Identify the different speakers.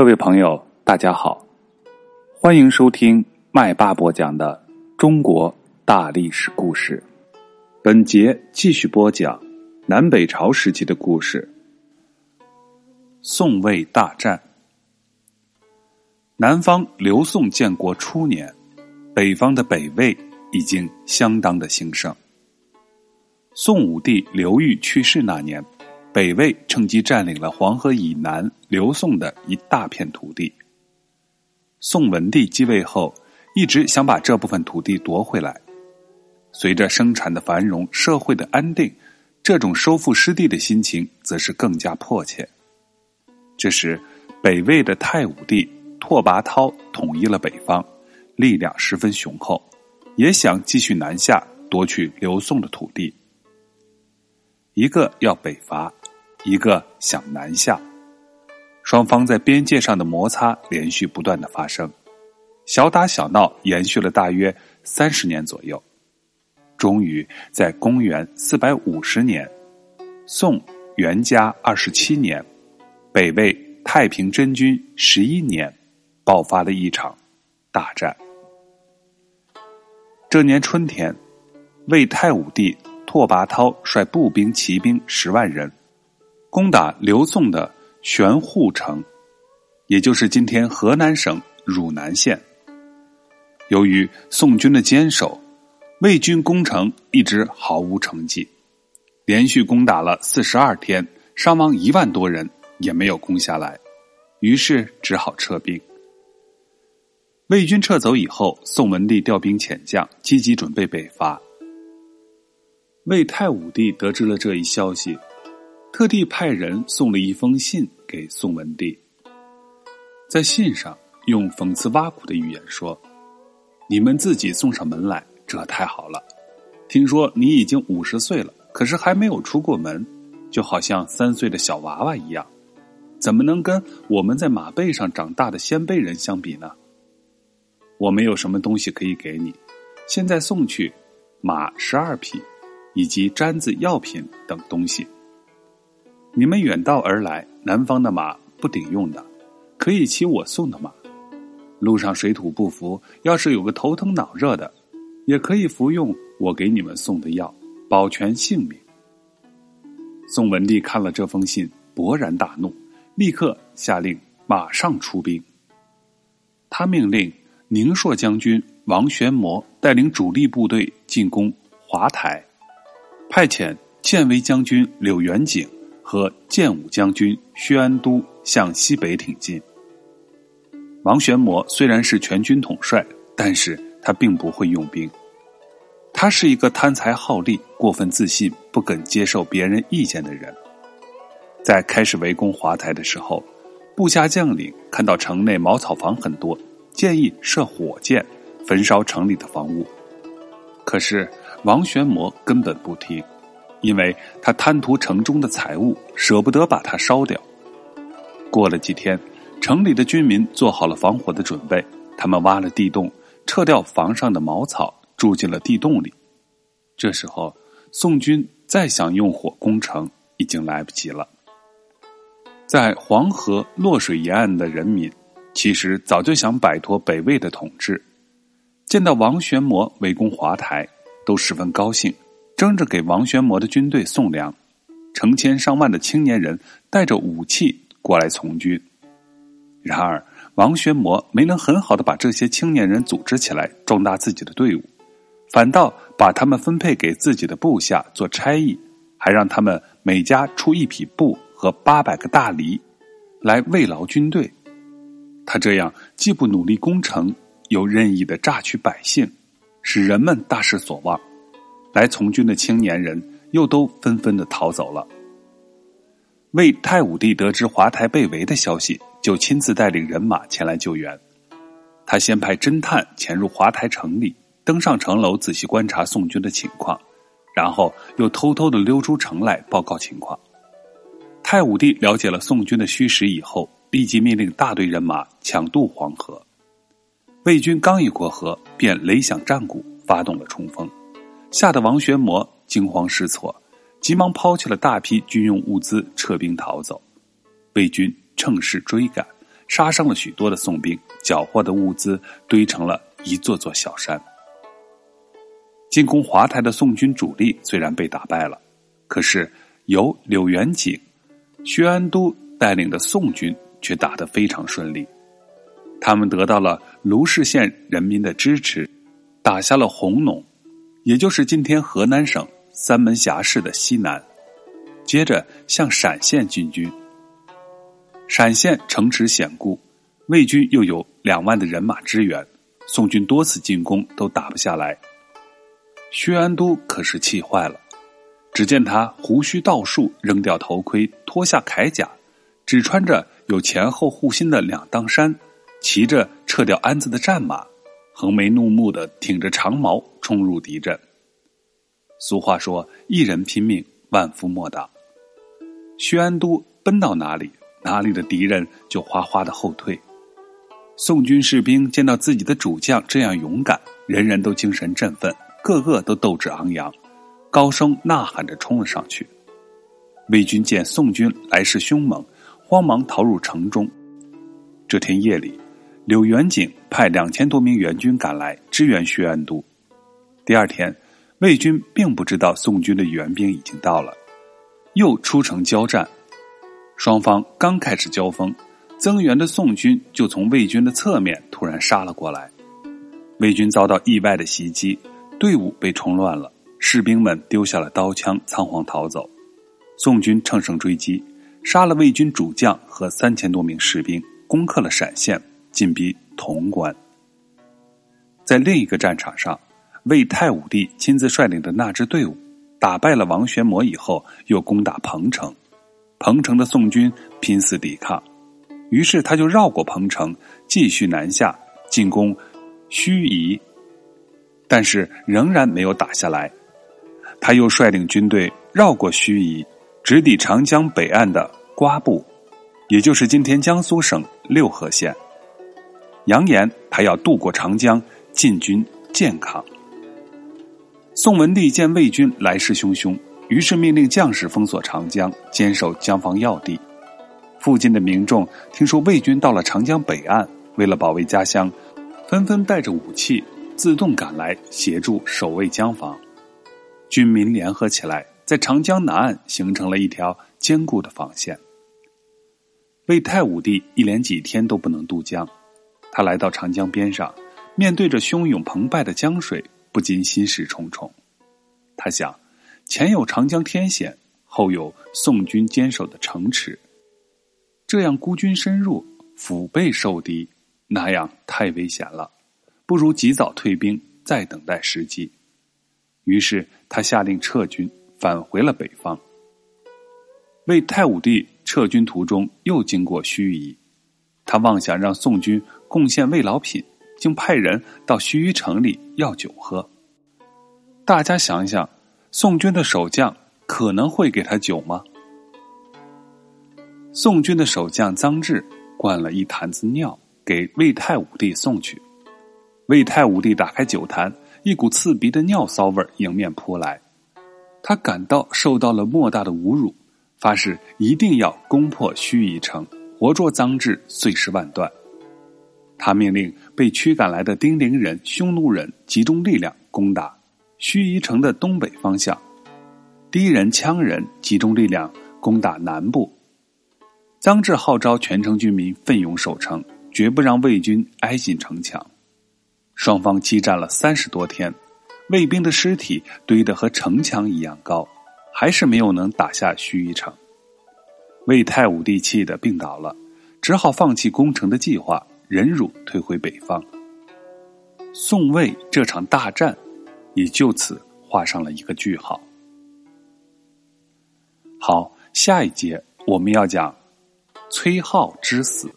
Speaker 1: 各位朋友，大家好，欢迎收听麦霸播讲的中国大历史故事。本节继续播讲南北朝时期的故事。宋魏大战，南方刘宋建国初年，北方的北魏已经相当的兴盛。宋武帝刘裕去世那年。北魏趁机占领了黄河以南刘宋的一大片土地。宋文帝继位后，一直想把这部分土地夺回来。随着生产的繁荣、社会的安定，这种收复失地的心情则是更加迫切。这时，北魏的太武帝拓跋焘统一了北方，力量十分雄厚，也想继续南下夺取刘宋的土地。一个要北伐。一个想南下，双方在边界上的摩擦连续不断的发生，小打小闹延续了大约三十年左右，终于在公元四百五十年，宋元嘉二十七年，北魏太平真君十一年，爆发了一场大战。这年春天，魏太武帝拓跋焘率步兵、骑兵十万人。攻打刘宋的玄户城，也就是今天河南省汝南县。由于宋军的坚守，魏军攻城一直毫无成绩，连续攻打了四十二天，伤亡一万多人，也没有攻下来，于是只好撤兵。魏军撤走以后，宋文帝调兵遣将，积极准备北伐。魏太武帝得知了这一消息。特地派人送了一封信给宋文帝，在信上用讽刺挖苦的语言说：“你们自己送上门来，这太好了。听说你已经五十岁了，可是还没有出过门，就好像三岁的小娃娃一样，怎么能跟我们在马背上长大的先辈人相比呢？我没有什么东西可以给你，现在送去马十二匹，以及毡子、药品等东西。”你们远道而来，南方的马不顶用的，可以骑我送的马。路上水土不服，要是有个头疼脑热的，也可以服用我给你们送的药，保全性命。宋文帝看了这封信，勃然大怒，立刻下令马上出兵。他命令宁朔将军王玄谟带领主力部队进攻华台，派遣建威将军柳元景。和建武将军薛安都向西北挺进。王玄谟虽然是全军统帅，但是他并不会用兵。他是一个贪财好利、过分自信、不肯接受别人意见的人。在开始围攻华台的时候，部下将领看到城内茅草房很多，建议射火箭焚烧城里的房屋。可是王玄谟根本不听。因为他贪图城中的财物，舍不得把它烧掉。过了几天，城里的居民做好了防火的准备，他们挖了地洞，撤掉房上的茅草，住进了地洞里。这时候，宋军再想用火攻城，已经来不及了。在黄河洛水沿岸的人民，其实早就想摆脱北魏的统治，见到王玄谟围攻华台，都十分高兴。争着给王玄谟的军队送粮，成千上万的青年人带着武器过来从军。然而，王玄谟没能很好的把这些青年人组织起来，壮大自己的队伍，反倒把他们分配给自己的部下做差役，还让他们每家出一匹布和八百个大梨，来慰劳军队。他这样既不努力攻城，又任意的榨取百姓，使人们大失所望。来从军的青年人又都纷纷的逃走了。魏太武帝得知华台被围的消息，就亲自带领人马前来救援。他先派侦探潜入华台城里，登上城楼仔细观察宋军的情况，然后又偷偷的溜出城来报告情况。太武帝了解了宋军的虚实以后，立即命令大队人马抢渡黄河。魏军刚一过河，便雷响战鼓，发动了冲锋。吓得王玄谟惊慌失措，急忙抛弃了大批军用物资，撤兵逃走。魏军趁势追赶，杀伤了许多的宋兵，缴获的物资堆成了一座座小山。进攻华台的宋军主力虽然被打败了，可是由柳元景、薛安都带领的宋军却打得非常顺利。他们得到了卢氏县人民的支持，打下了红龙，也就是今天河南省三门峡市的西南。接着向陕县进军。陕县城池险固，魏军又有两万的人马支援，宋军多次进攻都打不下来。薛安都可是气坏了，只见他胡须倒竖，扔掉头盔，脱下铠甲，只穿着有前后护心的两当衫，骑着撤掉鞍子的战马，横眉怒目的挺着长矛冲入敌阵。俗话说：“一人拼命，万夫莫挡。”薛安都奔到哪里，哪里的敌人就哗哗的后退。宋军士兵见到自己的主将这样勇敢，人人都精神振奋。个个都斗志昂扬，高声呐喊着冲了上去。魏军见宋军来势凶猛，慌忙逃入城中。这天夜里，柳元景派两千多名援军赶来支援薛安都。第二天，魏军并不知道宋军的援兵已经到了，又出城交战。双方刚开始交锋，增援的宋军就从魏军的侧面突然杀了过来。魏军遭到意外的袭击。队伍被冲乱了，士兵们丢下了刀枪，仓皇逃走。宋军乘胜追击，杀了魏军主将和三千多名士兵，攻克了陕县，进逼潼关。在另一个战场上，魏太武帝亲自率领的那支队伍，打败了王玄谟以后，又攻打彭城。彭城的宋军拼死抵抗，于是他就绕过彭城，继续南下进攻盱眙。但是仍然没有打下来，他又率领军队绕过盱眙，直抵长江北岸的瓜埠，也就是今天江苏省六合县，扬言他要渡过长江进军建康。宋文帝见魏军来势汹汹，于是命令将士封锁长江，坚守江防要地。附近的民众听说魏军到了长江北岸，为了保卫家乡，纷纷带着武器。自动赶来协助守卫江防，军民联合起来，在长江南岸形成了一条坚固的防线。魏太武帝一连几天都不能渡江，他来到长江边上，面对着汹涌澎湃的江水，不禁心事重重。他想，前有长江天险，后有宋军坚守的城池，这样孤军深入，腹背受敌，那样太危险了。不如及早退兵，再等待时机。于是他下令撤军，返回了北方。魏太武帝撤军途中又经过盱眙，他妄想让宋军贡献慰劳品，竟派人到盱眙城里要酒喝。大家想想，宋军的守将可能会给他酒吗？宋军的守将臧质灌了一坛子尿给魏太武帝送去。魏太武帝打开酒坛，一股刺鼻的尿骚味迎面扑来，他感到受到了莫大的侮辱，发誓一定要攻破盱眙城，活捉臧质，碎尸万段。他命令被驱赶来的丁陵人、匈奴人集中力量攻打盱眙城的东北方向，敌人羌人集中力量攻打南部。臧志号召全城军民奋勇守城，绝不让魏军挨近城墙。双方激战了三十多天，魏兵的尸体堆得和城墙一样高，还是没有能打下盱眙城。魏太武帝气得病倒了，只好放弃攻城的计划，忍辱退回北方。宋魏这场大战也就此画上了一个句号。好，下一节我们要讲崔浩之死。